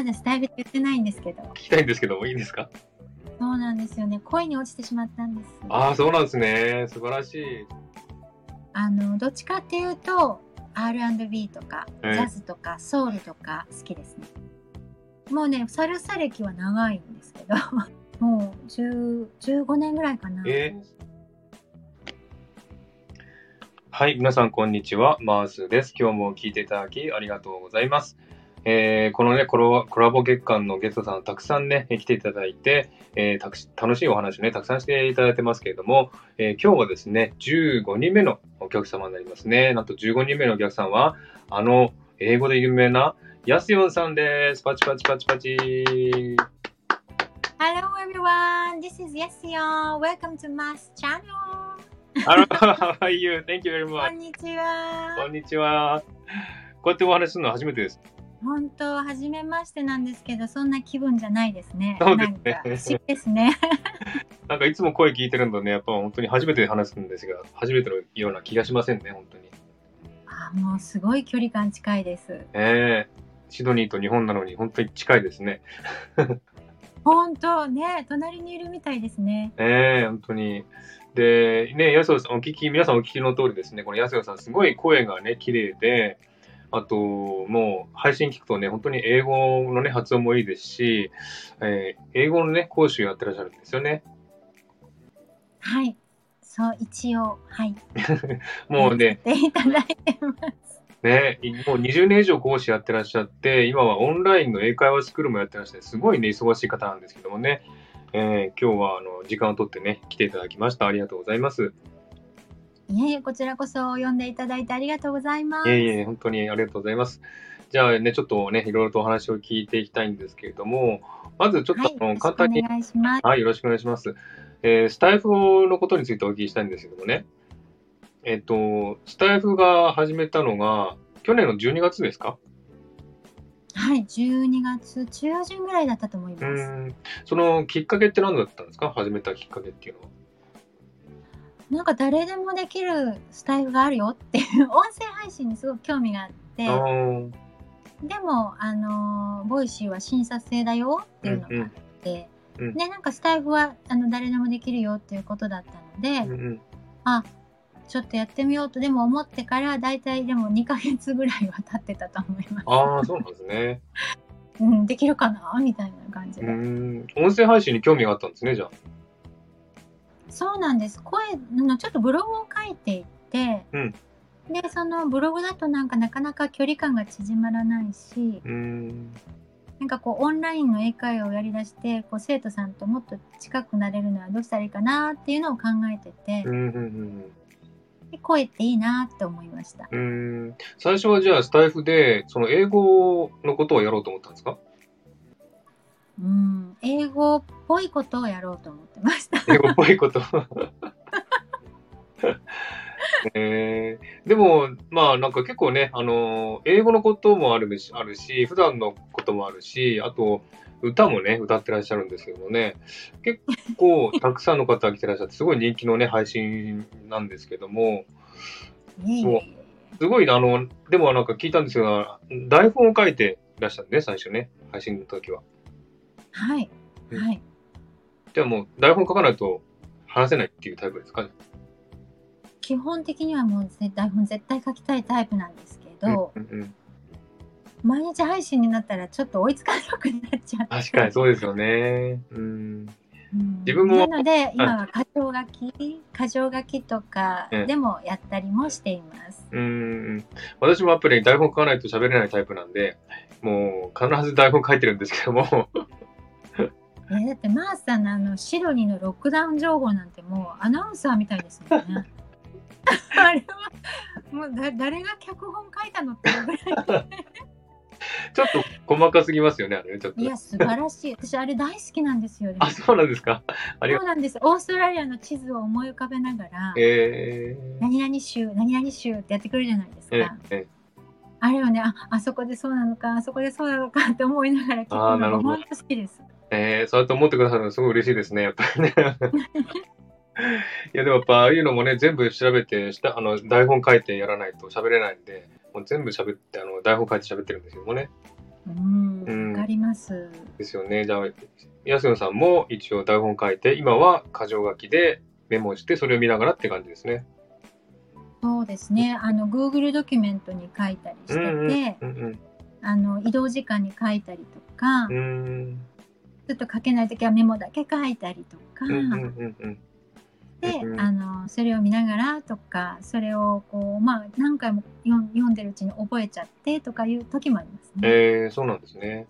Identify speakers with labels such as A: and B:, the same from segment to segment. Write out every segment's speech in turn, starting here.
A: まだスタイルって言ってないんですけど。
B: 聞きたいんですけども、いいですか？
A: そうなんですよね。恋に落ちてしまったんです。
B: ああ、そうなんですね。素晴らしい。
A: あの、どっちかっていうと、R&B とか、ジ
B: ええ
A: ャズとか、ソウルとか好きですね。もうね、サルサ歴は長いんですけど、もう10 15年ぐらいかな。
B: えーはい、皆さんこんにちは、マースです。今日も聞いていただきありがとうございます。えーこのねコラ、コラボ月間のゲストさんたくさんね、来ていただいて、えーたくし楽しいお話ね、たくさんしていただいてますけれども、えー今日はですね、15人目のお客様になりますね。なんと15人目のお客さんは、あの、英語で有名なヤスヨンさんです。パチパチパチパチ。
A: Hello everyone, this is Yesion. Welcome to Mas channel.
B: Hello, how are you? Thank you very
A: こ
B: much.
A: んにちは。
B: こんにちは。こうやってお話しするのは初めてです。
A: 本当初めましてなんですけど、そんな気分じゃないですね。
B: そうですね
A: ですね。
B: なんかいつも声聞いてるので、やっぱ本当に初めて話すんですが、初めてのような気がしませんね、本当に。
A: あもうすごい距離感近いです。
B: ええシドニーと日本なのに本当に近いですね。
A: 本当ね、隣にいるみたいですね。
B: ええ本当に。で、ね、安代さん、お聞き、皆さんお聞きの通りですね、この安代さん、すごい声がね、綺麗で、あと、もう、配信聞くとね、本当に英語のね、発音もいいですし、えー英語のね、講師をやってらっしゃるんですよね。
A: はい。そう、一応、はい。
B: もうね、
A: ていただいてます。
B: ね、もう20年以上講師やってらっしゃって、今はオンラインの英会話スクールもやってらっしゃって、すごいね、忙しい方なんですけどもね、えー今日はあの時間を取ってね、来ていただきました。ありがとうございます。
A: いえいえ、こちらこそ呼んでいただいてありがとうございます。
B: いえいえ、本当にありがとうございます。じゃあね、ちょっとね、いろいろとお話を聞いていきたいんですけれども、まずちょっと
A: はい、
B: 簡単に、
A: 願いします。
B: はい、よろしくお願いします。えースタイフのことについてお聞きしたいんですけどもね、えっ、と、スタイフが始めたのが、去年の12月ですか？
A: はい、12月中旬ぐらいだったと思いうます。
B: そのきっかけって何だったんですか？始めたきっかけっていうのは。
A: なんか誰でもできるスタイルがあるよっていう音声配信にすごく興味があって、でも、あのーボイシーは審査制だよっていうのがあって、
B: うんうん
A: で、なんかスタエフはあの誰でもできるよっていうことだったので、
B: うんうん
A: あ、ちょっとやってみようとでも思ってから、だいたいでも2ヶ月ぐらいは経ってたと思います。
B: ああ、そうなんですね。
A: うん、できるかな？みたいな感じで。
B: うーん、音声配信に興味があったんですね、じゃあ。
A: そうなんです。声のちょっとブログを書いていて、
B: うん。
A: で、そのブログだとなんかなかなか距離感が縮まらないし、
B: うーん、
A: なんかこうオンラインの英会話をやりだして、こう生徒さんともっと近くなれるのはどうしたらいいかなっていうのを考えてて、
B: うん、うん、
A: で声っていいなって思いました。
B: うん、最初はじゃあスタイフで、その英語のことをやろうと思ったんですか？
A: うん、英語っぽいことをやろうと思ってました。
B: 英語っぽいこと。えー、でも、まあなんか結構ね、あの英語のこともあるし、あるし、普段のこともあるし、あと、歌もね、歌ってらっしゃるんですけどもね、結構たくさんの方が来てらっしゃって、すごい人気のね、配信なんですけども、すごい、あの、でもなんか聞いたんですが、台本を書いてらっしゃるね、最初ね、配信の時は。
A: はい。
B: うん
A: はい。
B: じゃあもう台本書かないと話せないっていうタイプですか？ね。
A: 基本的にはもう絶台本絶対書きたいタイプなんですけど、
B: うんうんうん
A: 毎日配信になったらちょっと追いつかなくなっちゃって。
B: 確かにそうですよね。うん。
A: うん
B: 自分も
A: なので今は箇条書き箇条書きとか
B: うん
A: でもやったりもしています。
B: うーん私もやっぱり台本書かないと喋れないタイプなんで、もう必ず台本書いてるんですけども、
A: えだってマースさんのあのシドニーのロックダウン情報なんてもうアナウンサーみたいですもんね。あれはもうだ誰が脚本書いたのってぐらい
B: ちょっと細かすぎますよね、あれね、ちょっと
A: い。や素晴らしい私あれ大好きなんですよ。でも
B: あ、そうなんですか。
A: そうなんですオーストラリアの地図を思い浮かべながら
B: えー、
A: 何々州何々州ってやってくるじゃないですか。
B: ええ
A: あれはねああそこでそうなのかあそこでそうなのかって思いながら聞くのが本当好きです。
B: えー、そうやって思ってくださるのすごい嬉しいですね、やっぱりね。いや、でもやっぱああいうのもね、全部調べてした、あの、台本書いてやらないと喋れないんで、もう全部喋って、あの、台本書いて喋ってるんですけどもね。
A: うん、
B: うん
A: わかります。
B: ですよね。じゃあ、安野さんも一応台本書いて、今は箇条書きでメモして、それを見ながらって感じですね。
A: そうですね。あの Google ドキュメントに書いたりしてて、
B: うんうん
A: あの移動時間に書いたりとか、
B: うん。うん。
A: ちょっと書けないときはメモだけ書いたりとか、
B: うんうんうんうん。
A: で、
B: うん
A: あのそれを見ながらとか、それをこうまあ何回も読んでるうちに覚えちゃってとかいう時もありますね。
B: えー、そうなんですね。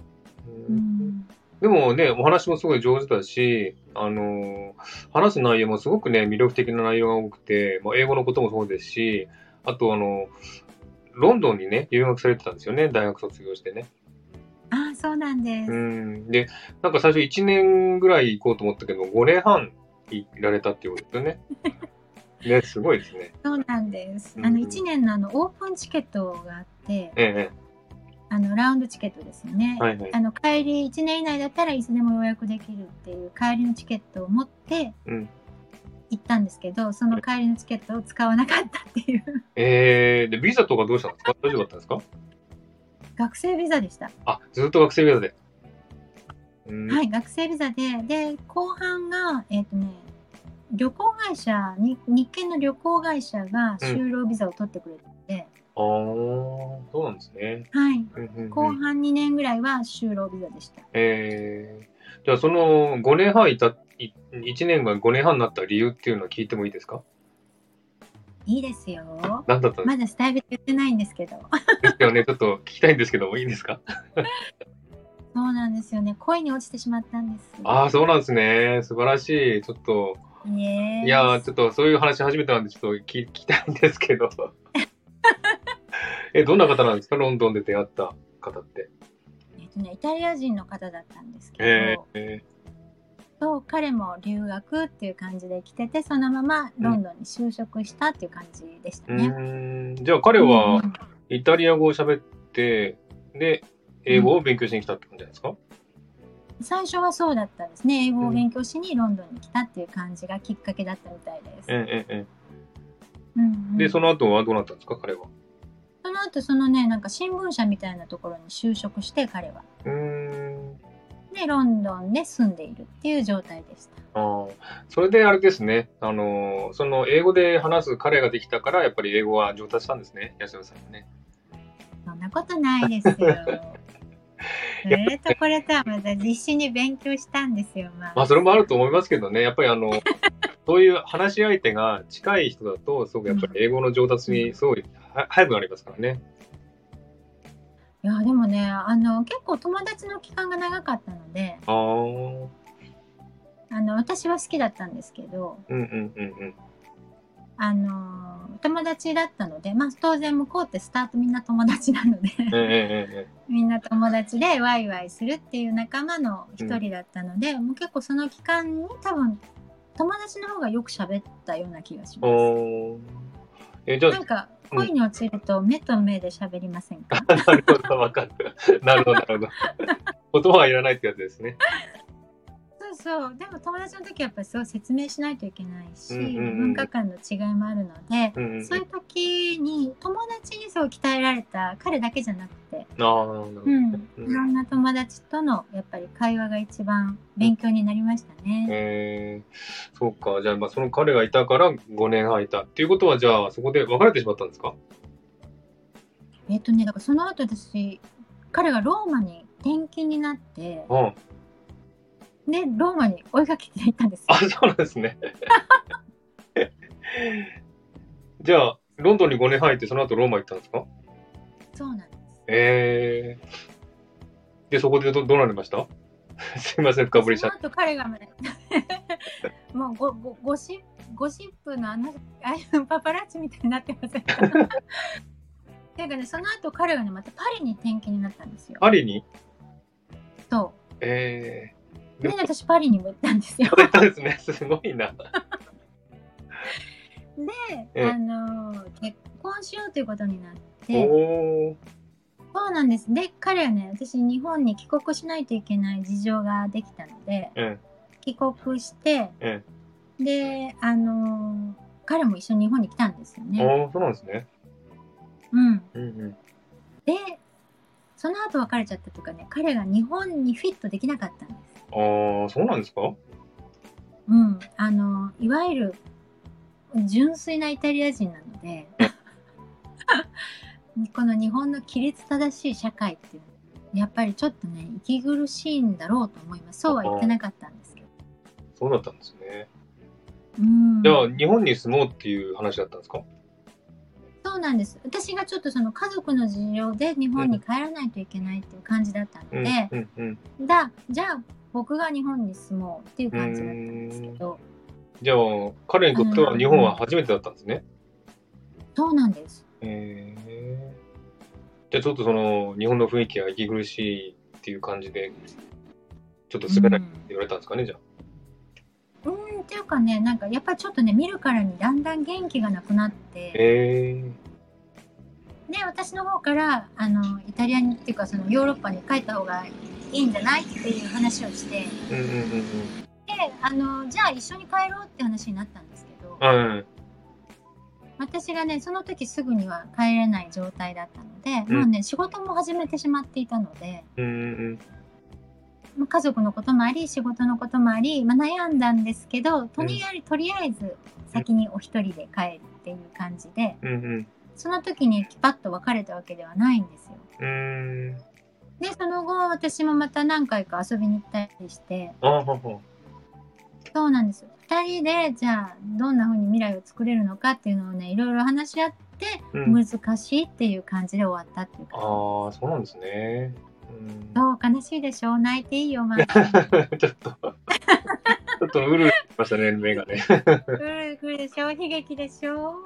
B: う
A: うんん、
B: でもね、お話もすごい上手だし、あのー話す内容もすごくね、魅力的な内容が多くて、まあ、英語のこともそうですし、あとあの、ロンドンにね、留学されてたんですよね、大学卒業してね。
A: ああそうなんです。
B: うん。で、なんか最初1年ぐらい行こうと思ったけど、5年半いられたっていうことですよね。ね、すごいですね。
A: そうなんです。
B: うん
A: あの1年のあのオープンチケットがあって、
B: ええ
A: あのラウンドチケットですよね。
B: はいはい
A: あの帰り1年以内だったらいつでも予約できるっていう帰りのチケットを持って
B: うん
A: 行ったんですけど、その帰りのチケットを使わなかったっていう
B: えー、で、ビザとかどうしたんですか？大丈夫だったんですか？
A: 学生ビザでした。
B: あ、ずっと学生ビザで。うん、
A: はい、学生ビザで、で、後半が、えっ、とね、旅行会社に、日系の旅行会社が就労ビザを取ってくれてて、
B: あー、そうなんですね。
A: はい、
B: うんうんうん
A: 後半2年ぐらいは就労ビザでした。
B: えー、じゃあその5年半いた、い1年が5年半になった理由っていうのは聞いてもいいですか？
A: いいですよ。
B: 何だった
A: まだスタイル言ってないんですけど。
B: すですよね。ちょっと聞きたいんですけどもいいですか？
A: そうなんですよね。恋に落ちてしまったんです。
B: ああ、そうなんですね。素晴らしい。ちょっと、いやー、ちょっとそういう話初めてなんでちょっと聞聞きたいんですけど。え、どんな方なんですか？ロンドンで出会った方って。
A: えっとね、イタリア人の方だったんですけど、
B: えー、え
A: そう彼も留学っていう感じで来ててそのままロンドンに就職したっていう感じでしたね。
B: ーん。じゃあ彼
A: うんう
B: は
A: ん
B: イタリア語を喋って、で、英語を勉強しに来たって感じなんですか、
A: 最初はそうだったんですね英語を勉強しにロンドンに来たっていう感じがきっかけだったみたいです。
B: えー、えー、え
A: うんうん
B: ーで、その後はどうなったんですか？彼は。
A: その後そのねなんか新聞社みたいなところに就職して彼は。
B: うーん。
A: でロンドンで住んでいるっていう状態でした。
B: ああ、それであれですね。あのー、その英語で話す彼ができたから、やっぱり英語は上達したんですね。安野さんはね。
A: そんなことないですよ。それとこれとはまた必死に勉強したんですよ。まあ、
B: まあ、それもあると思いますけどね。やっぱりあの、そういう話し相手が近い人だと、すごくやっぱり英語の上達にすごいは早くなりますからね。
A: いやでもねあの結構友達の期間が長かったので
B: ああ、うん
A: あの私は好きだったんですけど
B: うんうんうん。
A: あの友達だったので、まあ、当然向こうってスタートみんな友達なので みんな友達でワイワイするっていう仲間の一人だったので、もう結構その期間に多分友達の方がよく喋ったような気がし
B: え。
A: ます。
B: えじゃ
A: なんか恋に落ちると目と目で喋りませんか、
B: あ、なるほど、わかる。なるほど、なるほど。言葉はいらないってやつですね。
A: そうそうでも友達の時はやっぱりそう説明しないといけないし、
B: うんうんうん
A: 文化間の違いもあるので、
B: うんうんうん。
A: そういう時に友達にそう鍛えられた彼だけじゃなくて、
B: ああ、なるほど。
A: うん、
B: うん
A: いろんな友達とのやっぱり会話が一番勉強になりましたね。
B: えー、そうか。じゃあ、まあ、その彼がいたから5年空いた。っていうことは、じゃあ、そこで別れてしまったんですか？
A: えっとねだからその後私彼がローマに転勤になって
B: うん。
A: でローマに追いかけていったんですよ。
B: あ、そうなんですね。じゃあ、ロンドンに5年入って、その後ローマ行ったんですか？
A: そうなんです。
B: えー。で、そこでどどうなりました？すいません、深掘りしちゃっ
A: その後彼がね もうゴゴゴシゴシップのあのああいうパパラッチみたいになってませんか？ていうかねその後彼がねまたパリに転勤になったんですよ。
B: パリに？
A: そ
B: え
A: うで私パリにも行ったんですよ
B: ー。そうったんですね。すごいな。
A: で、
B: ええ
A: あの結婚しようということになっ
B: お
A: て
B: ー。
A: そうなんですで彼はね私日本に帰国しないといけない事情ができたので
B: え
A: 帰国して
B: え
A: であの彼も一緒に日本に来たんですよ
B: え。
A: ね。
B: おー、そうなんですね。
A: うん、
B: うんうん。
A: でその後別れちゃったというかね彼が日本にフィットできなかったんです。
B: ああ、そうなんですか？
A: うん、あのいわゆる純粋なイタリア人なので この日本の規律正しい社会っていうやっぱりちょっとね息苦しいんだろうと思います。そうは言ってなかったんですけど。
B: そうだったんですね。
A: うん。
B: じゃあ、日本に住もうっていう話だったんですか？
A: そうなんです。私がちょっとその家族の事情で日本に帰らないといけないっていう感じだったの
B: うん、
A: で、
B: うん、うん。
A: だじゃあ僕が日本に住もうっていう感じだったんですけど。
B: じゃあ、彼にとっては日本は初めてだったんですね。
A: そうなんです。
B: へえじゃあちょっとその日本の雰囲気が息苦しいっていう感じで、ちょっと住めないって言われたんですかね、じゃあ。
A: うん、うんっていうかねなんかやっぱりちょっとね見るからにだんだん元気がなくなって。
B: へえ
A: で私の方からあのイタリアにっていうかそのヨーロッパに帰った方がいいんじゃないっていう話をしてで
B: うんうんうん
A: あのじゃあ一緒に帰ろうって話になったんですけど
B: うん。はい。
A: 私がねその時すぐには帰れない状態だったので、
B: うん
A: もうね仕事も始めてしまっていたので、
B: うんうん
A: まあ家族のこともあり仕事のこともあり、まあ、悩んだんですけどとりあえず、とりあえず先にお一人で帰るっていう感じで
B: うん。うん
A: その時にピパッと別れたわけではないんですよ。でその後私もまた何回か遊びに行ったりして。
B: あはは。
A: そうなんですよ。2人でじゃあどんな風に未来を作れるのかっていうのをねいろいろ話し合って
B: うん、
A: 難しいっていう感じで終わったっていうか、
B: ああ、そうなんですね。うん、
A: そう悲しいでしょ泣いていいよまあ
B: ちょっと、ちょっとうるうるしましたね、目がね。
A: うるうるでしょ悲劇でしょ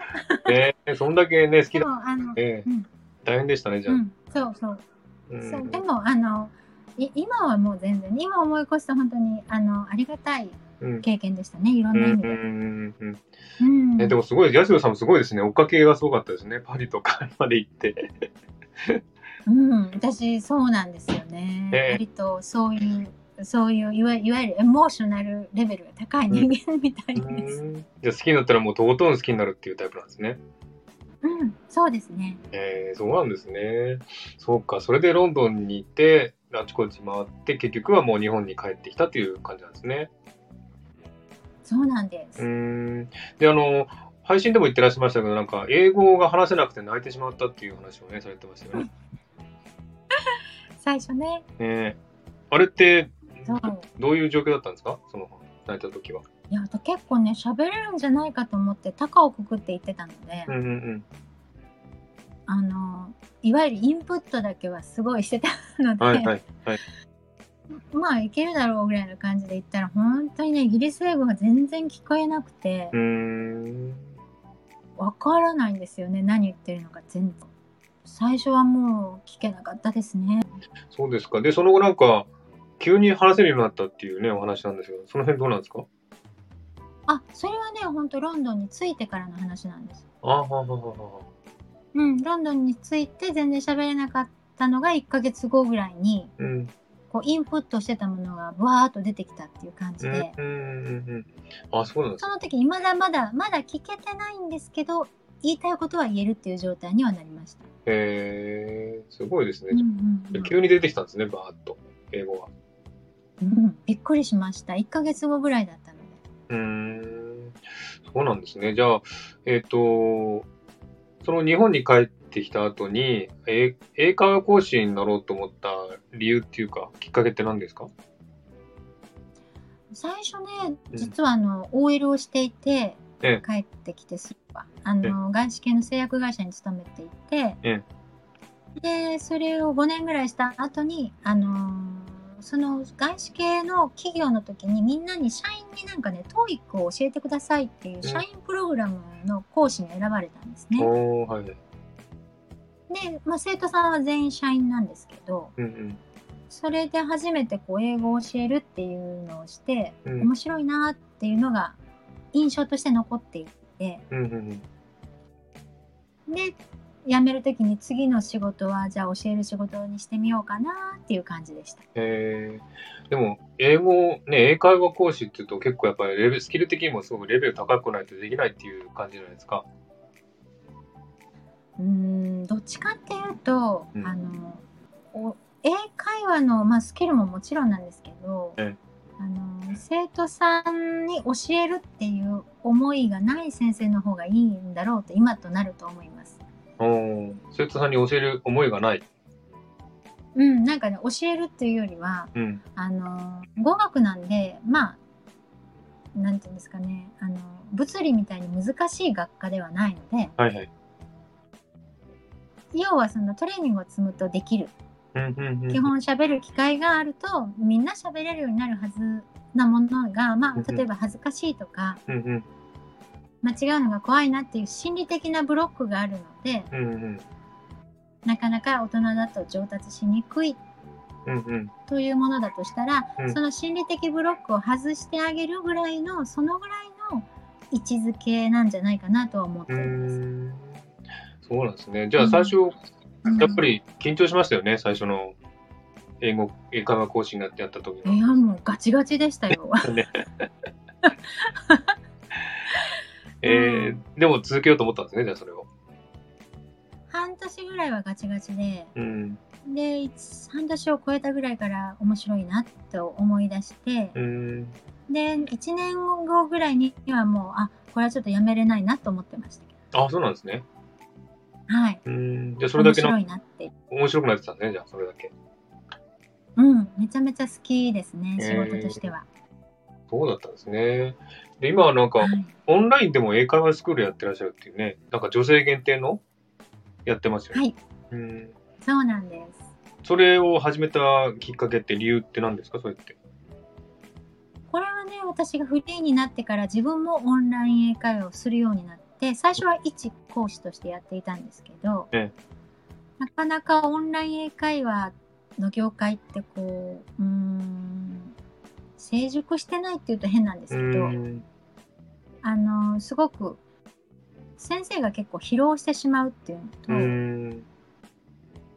B: ねそんだけね、好き
A: で
B: だ。
A: もあの、
B: ええ
A: うん。
B: 大変でしたね、じゃあ。
A: うん、そうそう。
B: うん
A: そうでもあのい今はもう全然今思い起こすと本当にあのありがたい
B: うん
A: 経験でしたねいろんな意味で。
B: うんうん
A: うん
B: えでもすごい、ヤシロさんもすごいですね。追っかけがすごかったですね。パリとか まで行って。
A: うん、私そうなんですよね。
B: ええ
A: 割とそういうそういういわいわゆるエモーショナルレベルが高い人間みたいです。
B: うんじゃあ好きになったらもうとことん好きになるっていうタイプなんですね。
A: うん、そうですね。
B: えー、そうなんですね。そうか、それでロンドンに行って、あちこち回って、結局はもう日本に帰ってきたという感じなんですね。
A: そうなんです。
B: うーん。で、あの、配信でも言ってらっしゃいましたけど、なんか、英語が話せなくて泣いてしまったっていう話をね、されてましたよね。
A: 最初ね、
B: ねあれって。どういう状況だったんですか？その、泣いた時は。
A: いや、あと結構ね、喋れるんじゃないかと思って、高をくくって言ってたので、
B: うんうんうん。
A: あの、いわゆるインプットだけはすごいしてたので、
B: はいはいはい。
A: まあいけるだろうぐらいの感じで言ったら、本当にね、イギリス英語が全然聞こえなくて。わからないんですよね、何言ってるのか全然。最初はもう聞けなかったですね。
B: そうですか。で、その後なんか、急に話せるようになったっていうね、お話なんですけど、その辺どうなんですか？
A: あ、それはね、ほんとロンドンに着いてからの話なんです。
B: あはははは。
A: うん、ロンドンに着いて全然喋れなかったのが1ヶ月後ぐらいに、
B: うん。
A: こうインプットしてたものがブワーっと出てきたっていう感じ
B: うん
A: で、
B: うんうんうん。あ、そうなん
A: その時にまだまだまだ聞けてないんですけど言いたいことは言えるっていう状態にはなりました。
B: へえー、すごいですね
A: うん。うんうん
B: 急に出てきたんですね、バーッと、英語が。
A: うんびっくりしました。1ヶ月後ぐらいだった。
B: うーん、そうなんですね。じゃあ、えっ、と、その日本に帰ってきた後に、英英会話講師になろうと思った理由っていうか、きっかけって何ですか？
A: 最初ね
B: うん。
A: 実はあの OL をしていて、
B: ええ。
A: 帰ってきてすぐは。あの外資系の製薬会社に勤めていて、
B: え
A: でそれを5年ぐらいした後にあのーその外資系の企業の時にみんなに社員になんかね TOEIC を教えてくださいっていう社員プログラムの講師に選ばれたんですね。
B: おー、はい。
A: で、まあ、生徒さんは全員社員なんですけど
B: うんうん。
A: それで初めてこう英語を教えるっていうのをして、
B: うん
A: 面白いなっていうのが印象として残っていて
B: うんうんうん。
A: で辞める時に次の仕事はじゃあ教える仕事にしてみようかなっていう感じでした。
B: えー、でも、英語、ね、英会話講師っていうと結構やっぱりレベル、スキル的にもすごくレベル高くないとできないっていう感じじゃないですか。
A: うーんどっちかっていうと、
B: うん
A: あのお英会話の、まあ、スキルももちろんなんですけど、
B: え
A: あの生徒さんに教えるっていう思いがない先生の方がいいんだろうと今となると思います。
B: 生徒さんに教える思いがない。
A: うん、なんかね教えるっていうよりは
B: うん。
A: あの語学なんでまあなんていうんですかねあの物理みたいに難しい学科ではないので
B: はいはい。
A: 要はそのトレーニングを積むとできる
B: うんうんうん。
A: 基本喋る機会があるとみんな喋れるようになるはずなものが、ま
B: うん
A: あ、例えば恥ずかしいとか
B: うんうん。
A: 間違うのが怖いなっていう心理的なブロックがあるので
B: うんうん。
A: なかなか大人だと上達しにくい
B: うんうん。
A: というものだとしたら、
B: うん
A: その心理的ブロックを外してあげるぐらいのそのぐらいの位置づけなんじゃないかなとは思って
B: う
A: います。
B: そうなんですね。じゃあ最初、やっぱり緊張しましたよね、最初の英語、英会話講師になってやった時
A: いやもうガチガチでしたよ。
B: ね えー、でも続けようと思ったんですね、じゃあそれを。
A: 半年ぐらいはガチガチで
B: うん。
A: で一半年を超えたぐらいから面白いなと思い出して
B: うーん。
A: で1年後ぐらいにはもうあこれはちょっとやめれないなと思ってましたけ
B: あ、そうなんですね。
A: どはい
B: うーん。じゃあそれだ
A: 面
B: けの
A: 白いなって
B: 面白くなってたんですね、じゃあそれだけ。
A: うんめちゃめちゃ好きですね仕事としては、
B: そうだったんですね。で、今はなんか、
A: はい、
B: オンラインでも英会話スクールやってらっしゃるっていうね、なんか女性限定のやってますよね。
A: はい、
B: うん。
A: そうなんです
B: それを始めたきっかけって理由って何ですか？それって。
A: これはね私がフリーになってから自分もオンライン英会話をするようになって最初は一講師としてやっていたんですけど、
B: え
A: なかなかオンライン英会話の業界ってこううーん成熟してないっていうと変なんです
B: う
A: けど、
B: ん。
A: あのすごく先生が結構疲労してしまうっていう
B: う
A: のと、
B: ん。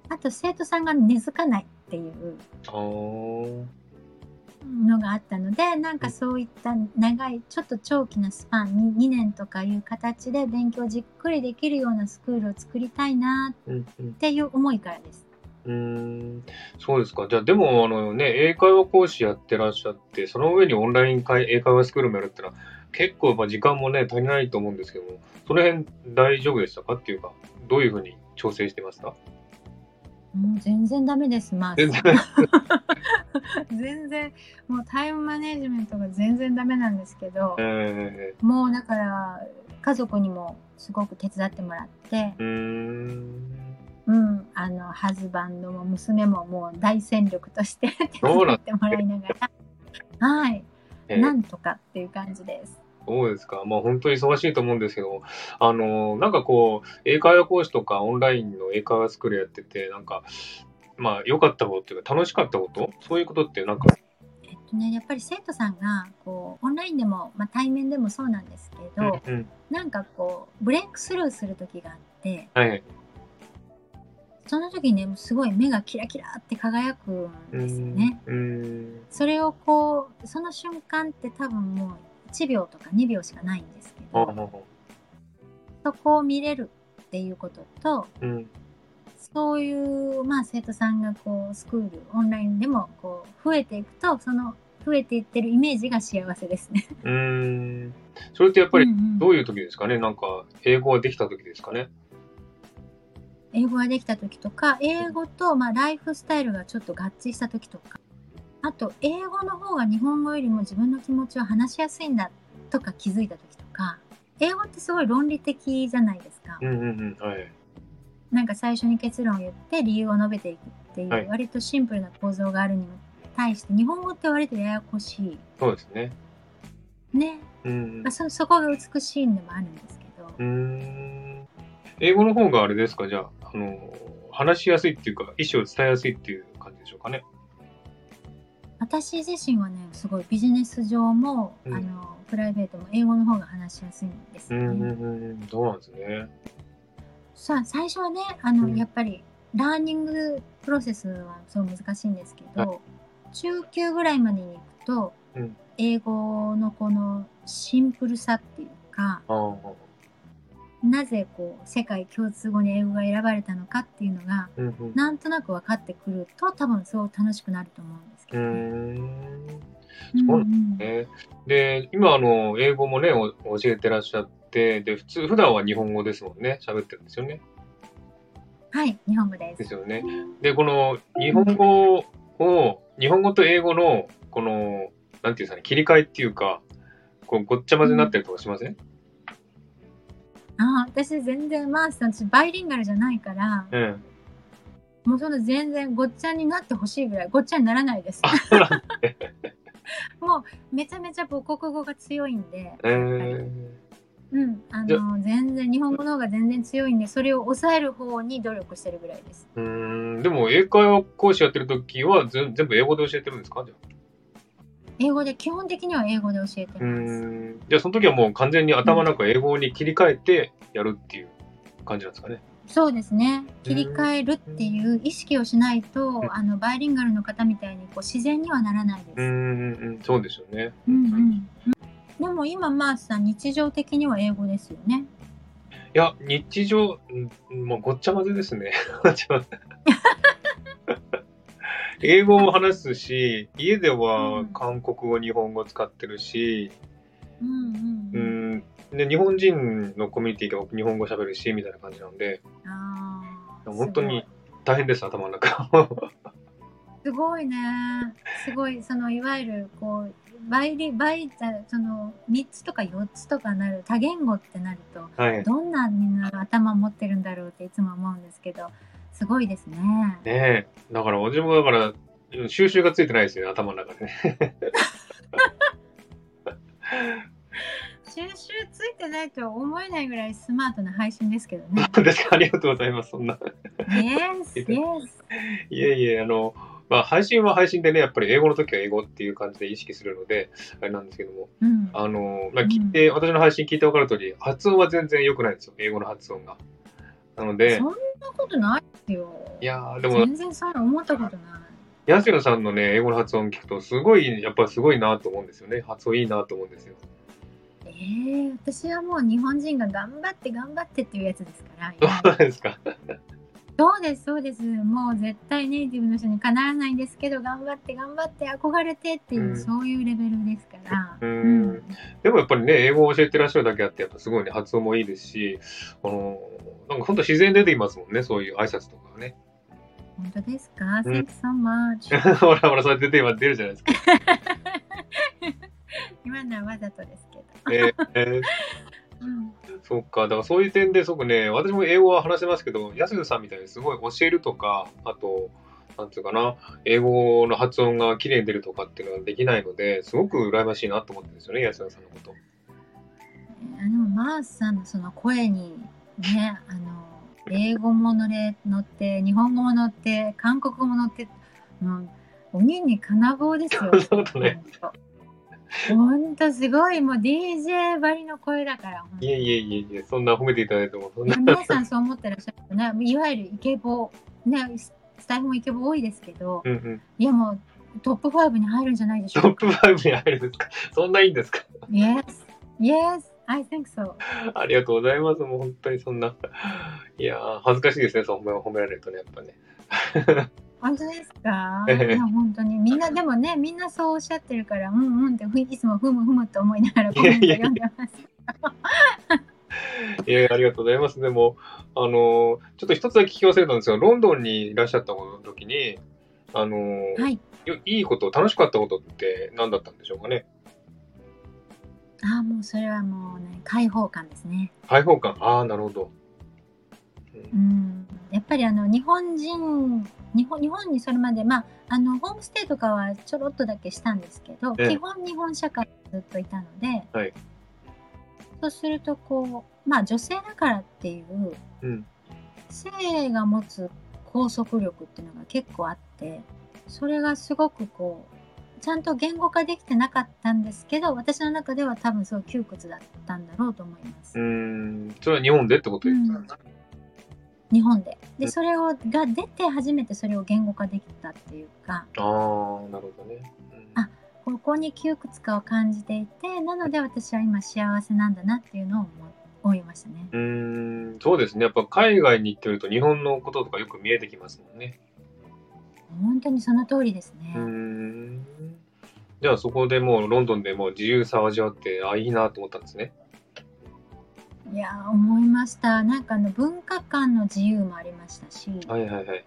A: あと生徒さんが根付かないっていうのがあったのでなんかそういった長いちょっと長期なスパンに2年とかいう形で勉強じっくりできるようなスクールを作りたいなっていう思いからです。
B: うーんそうですか。じゃあ、でも、あのね、英会話講師やってらっしゃって、その上にオンライン会英会話スクールもやるってのは、結構、まあ、時間もね、足りないと思うんですけども、その辺大丈夫でしたかっていうか、どういうふうに調整してますか
A: もう全然ダメです、まあ。
B: 全然。
A: 全然、もうタイムマネジメントが全然ダメなんですけど、
B: え
A: もうだから家族にもすごく手伝ってもらって、
B: ー、うーん。
A: うん、あの、ハズバンドも娘ももう大戦力として手
B: そうなん
A: 伝ってもらいながら、はい、
B: えー
A: なんとかっていう感じです。
B: そうですか。まあ本当に忙しいと思うんですけど、あの、なんかこう、英会話講師とかオンラインの英会話スクールやってて、なんか、まあ良かったことっていうか楽しかったこと？そういうことってなんか、
A: えっとね、やっぱり生徒さんがこうオンラインでも、まあ、対面でもそうなんですけど、
B: うんうん。
A: なんかこうブレイクスルーする時があって
B: はい。
A: その時ねすごい目がキラキラって輝くんですよね。それをこうその瞬間って多分もう1秒とか2秒しかないんですけ
B: あ
A: どそこを見れるっていうことと
B: うん。
A: そういう、まあ、生徒さんがこうスクールオンラインでもこう増えていくとその増えていってるイメージが幸せですね。
B: うーん。それってやっぱり
A: うんうん
B: どういう時ですかね、なんか、英語ができた時ですかね？
A: 英語ができた時とか英語とまあライフスタイルがちょっと合致した時とかあと英語の方が日本語よりも自分の気持ちを話しやすいんだとか気づいた時とか英語ってすごい論理的じゃないですか。
B: うんうんうん。はい。
A: なんか最初に結論を言って理由を述べていくってい
B: はいう
A: 割とシンプルな構造があるにも対して日本語って割とややこし
B: そうですね。
A: いね、
B: うん
A: まあ、。そそこが美しいんでもあるんですけど
B: うーん。英語の方があれですか、じゃあ、あの、話しやすいっていうか、意思を伝えやすいっていう感じでしょうかね。
A: 私自身はねすごいビジネス上も、
B: うん
A: あのプライベートも英語の方が話しやすいんですよね。
B: うんうんうん。そうなんですね。
A: さあ最初はねあの、
B: うん
A: やっぱりラーニングプロセスはすごい難しいんですけど、中級ぐらいまでに行くと、
B: うん
A: 英語のこのシンプルさっていうか。なぜこう世界共通語に英語が選ばれたのかっていうのが
B: うんうん
A: なんとなく分かってくると多分そう楽しくなると思うんですけどね。
B: ん
A: うんうん
B: ねで、今、あの、英語もね、お教えてらっしゃって、で、普通、普段は日本語ですもんね。喋ってるんですよね。
A: はい、日本語で。
B: ですすよね。で、この、日本語を、日本語と英語の、この、なんていうんですかね、切り替えっていうか、こうごっちゃ混ぜになってるとかしません？
A: あー私全然マースさん私バイリンガルじゃないから
B: うん。
A: もうその全然ごっちゃになってほしいぐらいごっちゃにならないです。もうめちゃめちゃ母国語が強いんで、
B: えー、
A: うん、あの全然日本語の方が全然強いんでそれを抑える方に努力してるぐらいです。
B: うーん、でも英会話講師やってる時は全全部英語で教えてるんですか？じゃあ。
A: 英語で基本的には英語で教えてます。
B: ん。じゃあその時はもう完全に頭の中英語に切り替えてやるっていう感じなんですかね。
A: そうですね。切り替えるっていう意識をしないと、
B: ん
A: あのバイリンガルの方みたいにこう自然にはならないです。
B: うーん、うんそうですよね。
A: うんうん。でも今マースさん日常的には英語ですよね。
B: いや、日常、うんもうごっちゃ混ぜですね。英語も話すし、家では韓国語、日本語使ってるし、
A: うんうん
B: う
A: うん。
B: ん、で、日本人のコミュニティが日本語喋るし、みたいな感じなんで、
A: ああ。
B: 本当に大変です、頭の中。
A: すごいね。すごい、そのいわゆるこう、バイリ、バイ、その3つとか4つとかなる多言語ってなると、
B: はい。ね
A: どんなみんな頭持ってるんだろうっていつも思うんですけど、すごいですね。
B: え。だから、私もだから、収拾がついてないですよね、頭の中でね。
A: 収拾ついてないとは思えないぐらいスマートな配信ですけどね。
B: ですか？ありがとうございます、そんな。
A: yes, yes.
B: いえいえ、あの、まあ、配信は配信でね、やっぱり英語の時は英語っていう感じで意識するので、あれなんですけども、
A: うん。
B: あの、まあ、聞いて、私の配信聞いて分かる通り、発音は全然良くないんですよ、英語の発音が。なので
A: そ、んなことないですよ。
B: いやー、でも、
A: 全然そういうの思ったことない。
B: ヤスヨさんのね、英語の発音聞くと、すごい、やっぱりすごいなと思うんですよね。発音いいなと思うんですよ。
A: えー、私はもう日本人が頑張って頑張ってっていうやつですから。
B: ど うなんですか
A: そうです、そうです。もう絶対ネイティブの人にかならないんですけど、頑張って頑張って憧れてっていう、
B: うん
A: そういうレベルですから。
B: うんでもやっぱりね、英語を教えてらっしゃるだけあって、やっぱすごいね、発音もいいですし、あの、なんか本当自然に出てきますもんね、そういう挨拶とかね。
A: 本当ですか、
B: うん
A: ?Thank you so much.
B: ほらほら、それ出て、出るじゃないですか。
A: 今のはわざとですけど。
B: えーそうか、だからそういう点ですごくね、私も英語は話せますけど、安田さんみたいにすごい教えるとか、あと、なんていうかな、英語の発音が綺麗に出るとかっていうのはできないので、すごく羨ましいなと思ってるんですよね、安田さんのこと。
A: えーでもマースさんのその声にね、あの、英語も乗れ乗って、日本語も乗って、韓国語も乗って、もう、鬼に金棒ですよ。
B: そうだね
A: ほんと。ほんとすごい、もう DJ ばりの声だから。
B: いえいえいえいえ、そんな褒めていただいても、そんな。
A: 皆さんそう思ってらっしゃるね。いわゆるイケボ、ね、スタイフもイケボ多いですけど、
B: うんうん。
A: いやもうトップ5に入るんじゃないでしょうか。
B: トップ5に入るんですかそんないいんですか
A: ？Yes, yes, I think so.
B: ありがとうございます。もう本当にそんな。いやー、恥ずかしいですね、そう褒め褒められるとね、やっぱね。
A: 本当ですか？い
B: ええ
A: や、本当に。みんな、でもね、みんなそうおっしゃってるから、うんうんって、ふいつもふむふむと思いながらコメント読んでます。
B: いやありがとうございます。でも、あのーちょっと一つだけ聞き忘れたんですが、ロンドンにいらっしゃった時に、あのー
A: はい。
B: よいいこと、楽しかったことって何だったんでしょうかね？
A: ああ、もうそれはもうね、開放感ですね。
B: 開放感。ああ、なるほど。
A: うん。やっぱりあの、日本人、日本日本にそれまで、まあ、あの、ホームステイとかはちょろっとだけしたんですけど、
B: ええ。
A: 基本日本社会にずっといたので、
B: はい。
A: そうすると、こう、まあ、女性だからっていう、
B: うん。
A: 性が持つ拘束力っていうのが結構あってそれがすごくこうちゃんと言語化できてなかったんですけど私の中では多分そう窮屈だったんだろうと思います、
B: うーん、それは日本でってことですか、
A: 日本で
B: うん
A: でそれをが出て初めてそれを言語化できたっていうか
B: ああ、なるほどね。うん
A: あここに窮屈感を感じていてなので私は今幸せなんだなっていうのを思思いましたね。
B: うーん、そうですね。やっぱ海外に行ってみると日本のこととかよく見えてきますもんね。
A: 本当にその通りですね。
B: うーん。じゃあそこでもうロンドンでもう自由さを味わって、あ、いいなと思ったんですね。
A: いやー思いました。なんかあの文化館の自由もありましたし、
B: はいはいはい。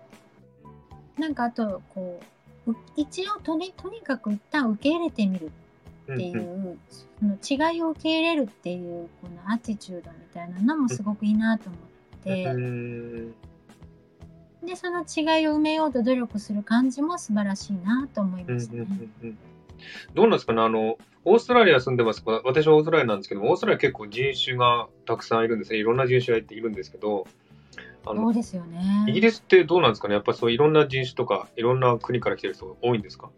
A: なんかあとこうう一応とにとにかく一旦受け入れてみる
B: うん
A: っていう、
B: うん
A: その違いを受け入れるっていうこのアティチュードみたいなのもすごくいいなと思って、
B: うーん
A: でその違いを埋めようと努力する感じも素晴らしいなと思い
B: うんうん
A: ましたね。
B: うんうんどうなんですかね？あの、オーストラリア住んでます。私はオーストラリアなんですけども、オーストラリア結構人種がたくさんいるんですね。いろんな人種がいるんですけど、あの
A: そうですよね。
B: イギリスってどうなんですかね？やっぱそういろんな人種とか、いろんな国から来てる人多いんですか？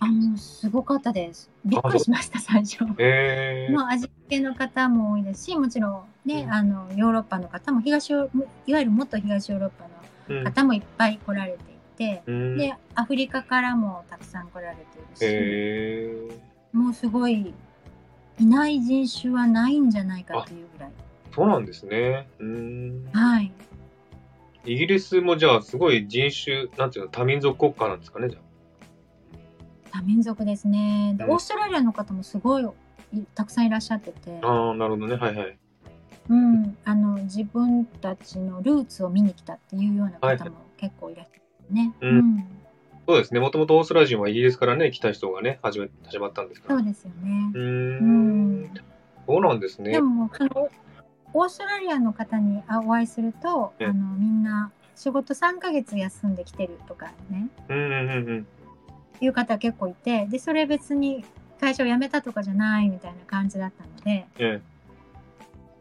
A: あもうすごかったです。びっくりしました最初。
B: へえ
A: もうアジア系の方も多いですし、もちろんね、
B: うん
A: あのヨーロッパの方も東いわゆる元東ヨーロッパの
B: うん
A: 方もいっぱい来られていて、
B: うん
A: でアフリカからもたくさん来られているし、もうすごいいない人種はないんじゃないかというぐらい。
B: そうなんですね。
A: はい。
B: イギリスもじゃあすごい人種、なんていうの、多民族国家なんですかね、じゃ
A: 多民族ですね。で
B: うん
A: オーストラリアの方もすごいいたくさんいらっしゃってて、
B: あ。ああ、なるほどね。はいはい。
A: うん、あの自分たちのルーツを見に来たっていうような
B: はい
A: 方も結構いらっしゃる
B: ん
A: うん
B: そうですね。もともとオーストラリア人はイギリスからね、来た人がね、始め、始まったんですから。
A: そうですよね
B: う。
A: んん。
B: そうなんですね
A: で。もそのオーストラリアの方にお会いすると、
B: え
A: あのみんな仕事3ヶ月休んできてるとかね、
B: うんうんうんうん。
A: いう方結構いて、でそれ別に会社を辞めたとかじゃないみたいな感じだったので、
B: え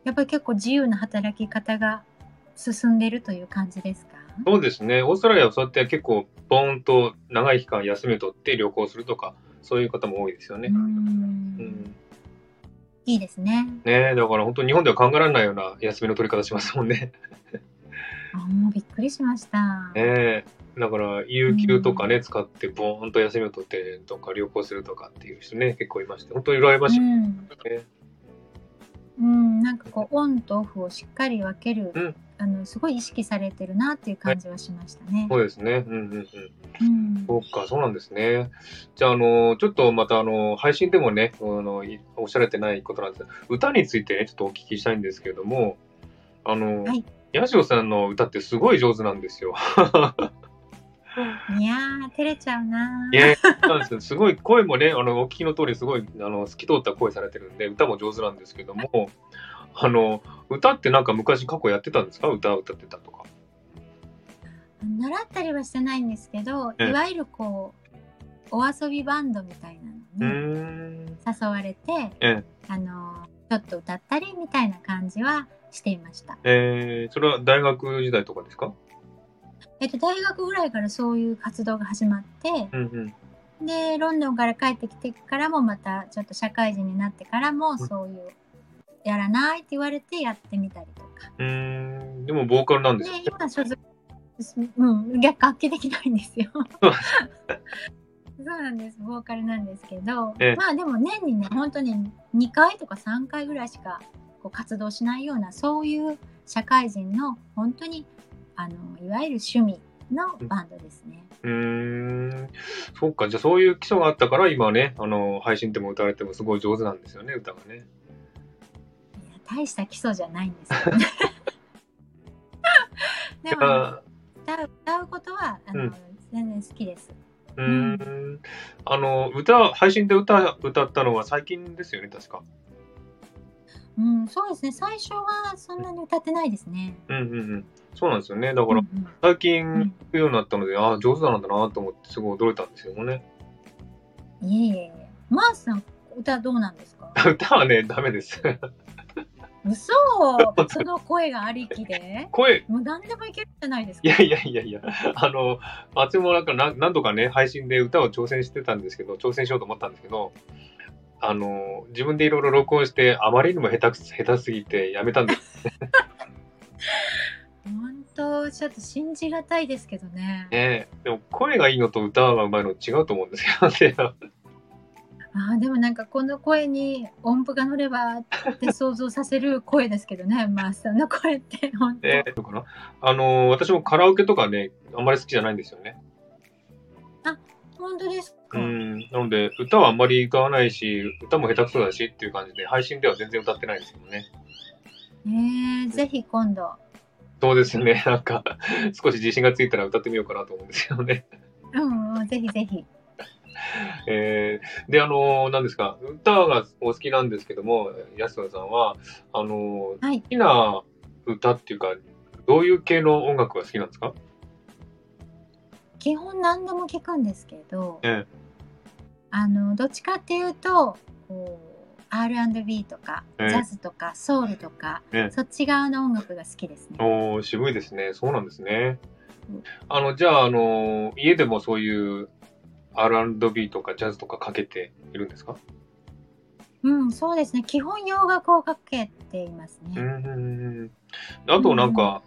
A: やっぱり結構自由な働き方が進んでるという感じですか？
B: え、そうですね。オーストラリアはそうやって結構、ボーンと長い期間休みを取って旅行するとか、そういう方も多いですよね。
A: う
B: うん
A: ん。いいですね。
B: ねえ、だから本当日本では考えられないような休みの取り方しますもんね。
A: あもうびっくりしました。
B: ねえ。だから、有給とかね、使って、ボーンと休みを取ってとか、旅行するとかっていう人ね、結構いまして、本当に羨ましい。
A: うん、
B: ね
A: うん、なんかこうオンとオフをしっかり分ける、
B: うん
A: あのすごい意識されてるなっていう感じはしましたね。
B: そうですね。うんうんうん。
A: うん、
B: そうか、そうなんですね。じゃあ、あの、ちょっとまた、あの、配信でもね、あの、いおっしゃられてないことなんですが、歌についてね、ちょっとお聞きしたいんですけれども、あの、
A: はい
B: ヤジオさんの歌ってすごい上手なんですよ。
A: いやー照れちゃうなー。
B: いや、そうなんですよ。すごい声もね、あの、お聞きの通り、すごい、あの、透き通った声されてるんで、歌も上手なんですけども、あの、歌ってなんか昔過去やってたんですか？歌歌ってたとか。
A: 習ったりはしてないんですけど、
B: ええ
A: いわゆるこうお遊びバンドみたいなのに
B: ん。
A: 誘われて、
B: ええ
A: あのちょっと歌ったりみたいな感じはしていました。
B: えー、それは大学時代とかですか？
A: えっと大学ぐらいからそういう活動が始まって、
B: うんうん。
A: でロンドンから帰ってきてからもまたちょっと社会人になってからもそういう、やらないって言われてやってみたりとか。
B: うーん。でも、ボーカルなんですよ
A: で今所属うん逆楽器できないんですよ。そうなんですボーカルなんですけど、
B: ええ
A: まあでも年にね本当に2回とか3回ぐらいしかこう活動しないようなそういう社会人の本当にあのいわゆる趣味のバンドですね。
B: うーん。そうか。じゃあそういう基礎があったから、今ね、あの、配信でも歌われてもすごい上手なんですよね、歌がね。
A: 大した基礎じゃないんですけどね。でも
B: あ
A: 歌う歌うことはあの、
B: うん
A: 全然好きです。
B: うーん。あの、歌、配信で歌、歌ったのは最近ですよね、確か。
A: うん、そうですね最初はそんなに歌ってないですね。
B: うんうんうん。そうなんですよね。だから、
A: うんうん
B: 最近聞くようになったので、ああ、上手なんだなと思って、すごい驚いたんですけどもね。
A: いえいえ。マースさん、歌どうなんですか？
B: 歌はね、ダメです。
A: 嘘その声がありきで
B: 声、
A: もう何でもいけるじゃないですか。
B: いやいやいやいや、あの、私もなんか何何度かね、配信で歌を挑戦してたんですけど、挑戦しようと思ったんですけど、あの、自分でいろいろ録音して、あまりにも下手く下手すぎてやめたんです
A: 本当、ちょっと信じがたいですけどね。
B: ね。でも声がいいのと歌が上手いの違うと思うんですよね。
A: あーでもなんかこの声に音符が乗ればって想像させる声ですけどね、マースさんの声って本当。
B: えー、かなあのー私もカラオケとかね、あんまり好きじゃないんですよね。
A: 本当ですか。
B: うん。なので、歌はあんまり歌わないし、歌も下手くそだしっていう感じで、配信では全然歌ってないんですけどね。
A: えー、ぜひ今度。
B: そうですね。なんか、少し自信がついたら歌ってみようかなと思うんですよね。
A: うん、うん、ぜひぜひ。
B: えー、で、あのー、何ですか、歌がお好きなんですけども、安田さんは、あのー
A: はい
B: 好。きな歌っていうか、どういう系の音楽が好きなんですか？
A: 基本何でも聞くんですけど、
B: え
A: あのどっちかっていうとこう R&B とかジ
B: ええ
A: ャズとかソウルとか、
B: ええ
A: そっち側の音楽が好きですね。
B: おー渋いですね。そうなんですね
A: うん。
B: あの、じゃあ、あのー、家でもそういう R&B とかジャズとかかけているんですか？
A: うん、そうですね。基本洋楽をかけています
B: う
A: ね。
B: ん。あと、なんか、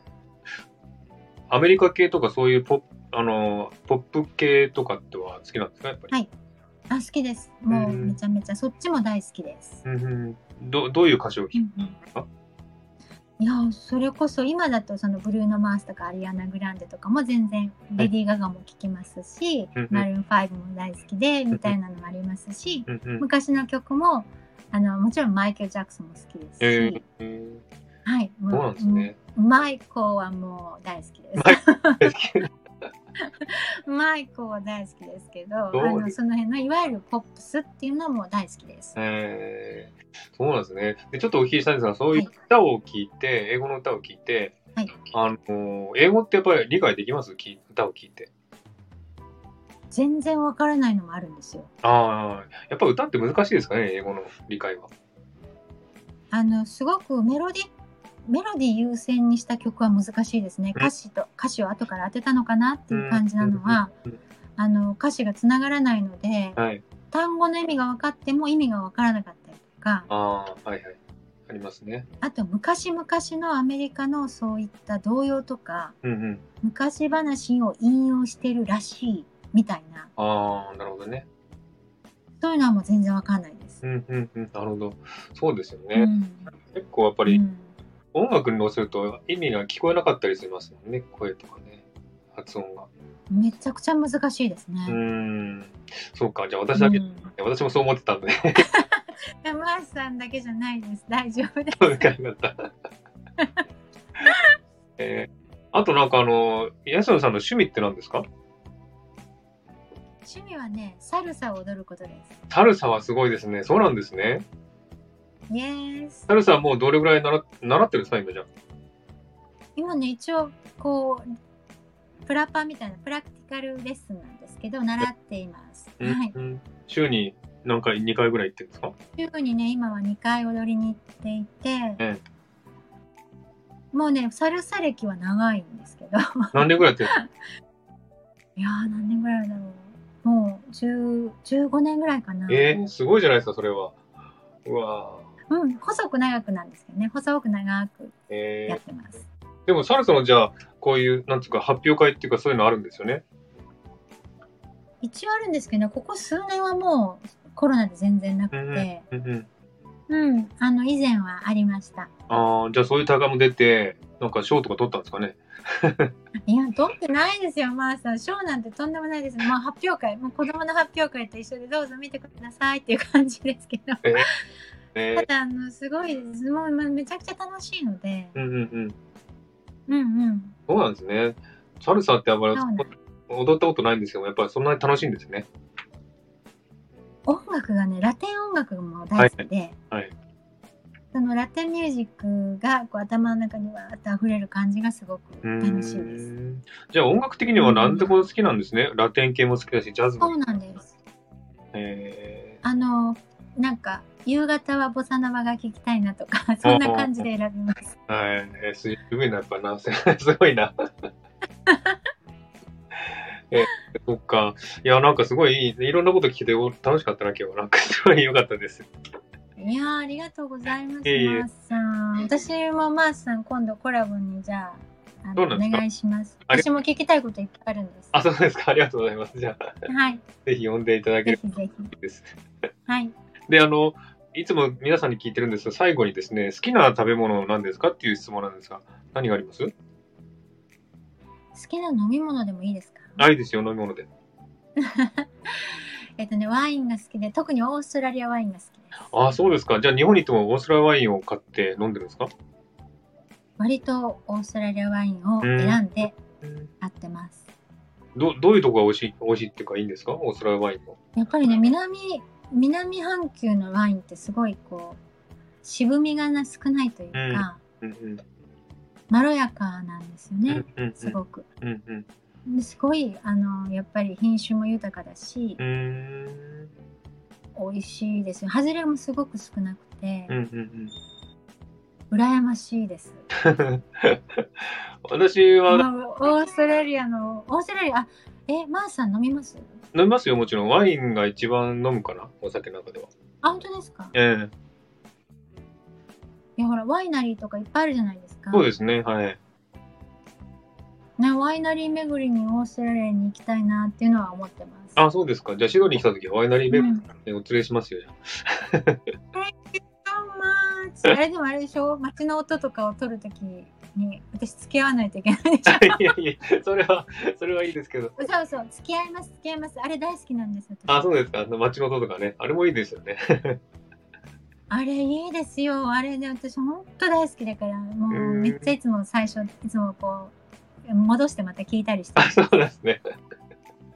B: アメリカ系とかそういうポップ、あのー、ポップ系とかっては好きなんですか？やっぱり。
A: はいあ、好きです。もう
B: うん
A: めちゃめちゃそっちも大好きです。
B: うんうんどどういう歌詞を聞く
A: うんうん
B: あ
A: いやそれこそ今だとそのブルーノ・マースとかアリアナ・グランデとかも全然レディー・ガガも聴きますし、
B: うんうん。
A: マルーン5も大好きでみたいなのもありますし、昔の曲もあのもちろんマイケル・ジャクソンも好きですし、
B: えー。え
A: はい
B: ー、そうなんですね。
A: もうマイコはもう大好きです。
B: マイ
A: コは大好きですけど、
B: そう
A: あのその辺のいわゆるポップスっていうのも大好きです。
B: えー、そうなんですね。で、ちょっとお聞きしたいんですが、そういう歌を聞いて、英語の歌を聞いて、
A: はい
B: あの、英語ってやっぱり理解できます？き歌を聞いて。
A: 全然わからないのもあるんですよ。
B: ああ、やっぱ歌って難しいですかね、英語の理解は。
A: あのすごくメロディメロディ優先にした曲は難しいですね。歌詞と歌詞を後から当てたのかなっていう感じなのは、あの歌詞がつながらないので、
B: はい。
A: 単語の意味が分かっても意味が分からなかっか、
B: ああ、はいはい。ありますね。
A: あと昔々のアメリカのそういった童謡とか
B: うんうん。
A: 昔話を引用してるらしいみたいな
B: ああ、なるほどね。
A: そういうのはもう全然わかんないです。
B: うんうんうん。なるほど。そうですよね。
A: うん
B: 結構やっぱり
A: うん
B: 音楽に乗せると意味が聞こえなかったりしますもんね、声とかね。発音が。
A: めちゃくちゃ難しいですね。
B: うーん。そうか。じゃあ私だけ、
A: うん
B: 私もそう思ってたんで。
A: いやマースさんだけじゃないです。大丈夫です。
B: わかりました。えー、あとなんかあの、安野さんの趣味って何ですか？
A: 趣味はね、サルサを踊ることです。
B: サルサはすごいですね。そうなんですね。
A: イエース
B: サ。ルサはもうどれぐらい習習ってるんですか今じゃ？
A: 今ね、一応、こう、プラパみたいなプラクティカルレッスンなんですけど、習っています。
B: うん
A: はい。
B: うん週に何回、2回ぐらい行ってるんですか？
A: 週にね、今は2回踊りに行っていて、
B: え
A: もうね、サルサ歴は長いんですけど、
B: 何年ぐらいやってる？
A: いやー、何年ぐらいだろう。もう10 15年ぐらいかな。
B: えー、すごいじゃないですか、それは。うわ
A: うん、細く長くなんですけどね、細く長く
B: ーえ
A: やっ
B: ー、
A: てます。
B: でもサルサのじゃあ、こういう、なんつうか、発表会っていうかそういうのあるんですよね？
A: 一応あるんですけど、ここ数年はもうコロナで全然なく
B: うん
A: て、
B: うんうん。
A: うん、あの、以前はありました。
B: ああ、じゃあそういう大会も出て、なんか賞とか取ったんですかね？
A: いや、取ってないですよ、まあさん。賞なんてとんでもないです。まあ、発表会、もう子供の発表会と一緒でどうぞ見てくださいっていう感じですけど。
B: え
A: ただ、あの、すごいです。もう、まあめちゃくちゃ楽しいので、
B: ー、うんうんうん。
A: うんうん。
B: そうなんですね。サルサってあんまり踊ったことないんですけど、やっぱりそんなに楽しいんですね。
A: 音楽がね、ラテン音楽も大好きで、
B: はいはい
A: そのラテンミュージックがこう頭の中にわーっと溢れる感じがすごく楽しいです。
B: じゃあ音楽的には何でも好きなんですね？ラテン系も好きだし、ジャズも。
A: そうなんです。
B: え
A: あの、なんか、夕方はボサノバが聴きたいなとか、そんな感じで選びます。
B: ー、はい。えー、すごいな、やっぱな。すごいな。えー、そっか。いや、なんかすごいいろんなこと聞いてお楽しかったな、今日は。なんかすごい良かったです。
A: いやー、ありがとうございます、
B: いえいえ
A: マースさん。私もマースさん、今度コラボにじゃあ、あのお願いします。私も聞きたいこといっぱいあるんです。
B: あ、そうですか。ありがとうございます。じゃあ、
A: はい。
B: ぜひ呼んでいただけ
A: ぜ
B: れば
A: ひぜひ。
B: です。
A: はい。
B: で、あの、いつも皆さんに聞いてるんですが、最後にですね、好きな食べ物なんですか？っていう質問なんですが、何があります？
A: 好きな飲み物でもいいですか？
B: あ、いいですよ、飲み物で。
A: えっとね、ワインが好きで、特にオーストラリアワインが好きです。
B: あ、そうですか。じゃあ、日本に行ってもオーストラリアワインを買って飲んでるんですか？
A: 割とオーストラリアワインを選んで買ってます。
B: どどういうとこが美味しい、美味しいっていうかいいんですか？オーストラリアワインの。
A: やっぱりね、南、南半球のワインってすごいこう、渋みがな少ないというか、
B: うんうん。
A: まろやかなんですよね、
B: うんうん
A: すごく。
B: うんうん。
A: ですごい、あの、やっぱり品種も豊かだし
B: う、ーん。
A: 美味しいですよ。外れもすごく少なくて
B: うん、うん
A: 羨ましいです。
B: うん。私は
A: まあオーストラリアの、オーストラリア、あ、え、マースさん飲みます？
B: 飲みますよ、もちろん。ワインが一番飲むかなお酒の中では。
A: あ、本当ですか？
B: ええ
A: いや、ほら、ワイナリーとかいっぱいあるじゃないですか。
B: そうですね、はい。
A: ね、ワイナリー巡りにオーストラリアに行きたいなっていうのは思ってます。
B: あ、そうですか。じゃあ、シドニー来た時はワイナリーベル
A: うん
B: お連れしますよ、じゃ
A: Thank you so much! あれでもあれでしょ街の音とかを撮るときに私付き合わないといけないでしょ
B: あ。いやいや、それは、それはいいですけど。
A: そうそう、付き合います、付き合います。あれ大好きなんです私
B: あ、そうですか。街の音とかね。あれもいいですよね。
A: あれいいですよ。あれで私本当大好きだから、もう
B: うん
A: めっちゃいつも最初、いつもこう、戻してまた聞いたりして
B: あ、。そうですね。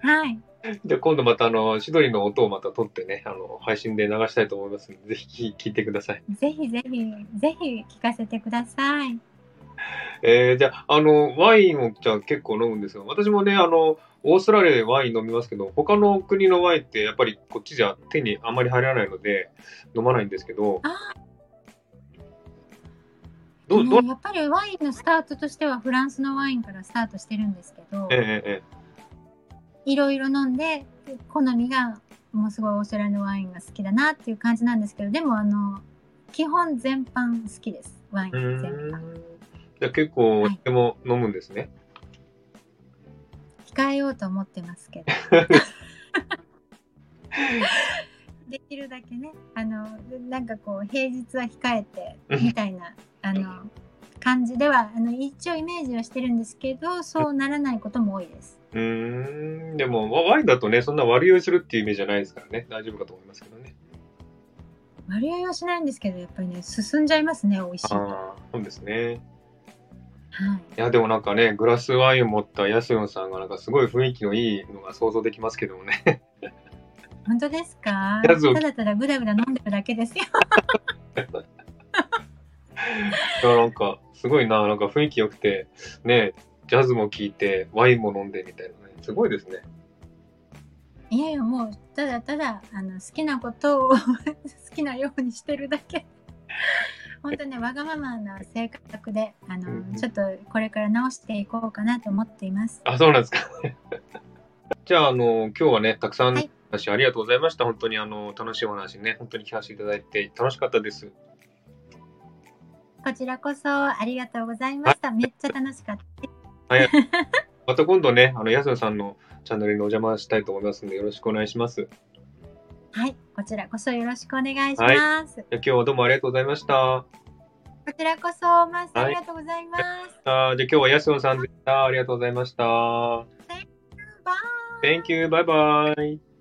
A: はい。
B: じゃあ、今度また、あの、シドニーの音をまた撮ってね、あの、配信で流したいと思いますので、ぜひ聞いてください。
A: ぜひぜひ、ぜひ聞かせてください。
B: えー、じゃあ、あの、ワインをじゃあ結構飲むんですが、私もね、あの、オーストラリアでワイン飲みますけど、他の国のワインってやっぱりこっちじゃ手にあまり入らないので、飲まないんですけど、どう、ど
A: やっぱりワインのスタートとしてはフランスのワインからスタートしてるんですけど、
B: えええ
A: いろいろ飲んで好みがもうすごいオーストラリアのワインが好きだなっていう感じなんですけどでもあの基本全般好きです。ワイン全般。
B: じゃあ結構、
A: はい。
B: でも飲むんですね。
A: 控えようと思ってますけど できるだけねあのなんかこう平日は控えてみたいなあの感じではあの一応イメージはしてるんですけどそうならないことも多いです
B: うーん、でもワワインだとね、そんな割り酔いするっていうイメージじゃないですからね、大丈夫かと思いますけどね。
A: 割合はしないんですけどやっぱりね進んじゃいますね美味しい
B: ああ、そうですね。
A: い
B: いや、でもなんかね、グラスワインを持ったヤスヨンさんがなんかすごい雰囲気のいいのが想像できますけどもね。
A: 本当ですか？ただただぐだぐだ飲んでるだけですよ。
B: いやなんか、すごいな、なんか雰囲気良くて、ね、ジャズも聴いて、ワインも飲んでみたいなね、すごいですね。
A: いやいや、もう、ただただ、あの、好きなことを 好きなようにしてるだけ。本当ね、わがままな性格で、あの、
B: うんうん
A: ちょっとこれから直していこうかなと思っています。
B: あ、そうなんですか。じゃあ、あの、今日はね、たくさん
A: はい
B: 話ありがとうございました。本当にあの、楽しいお話ね、本当に聞かせていただいて楽しかったです。
A: こちらこそありがとうございました。めっちゃ楽しかった。
B: また今度ね、あの、ヤスヨンさんのチャンネルにお邪魔したいと思いますので、よろしくお願いします。じ
A: はい、こちらこそよろしくお願いします。
B: ゃあ今日はどうもありがとうございました。
A: こちらこそ、マスありがとうございます。
B: あーじゃあ今日はヤスヨンさんでした。ありがとうございました。
A: バイ
B: Thank you. Bye bye.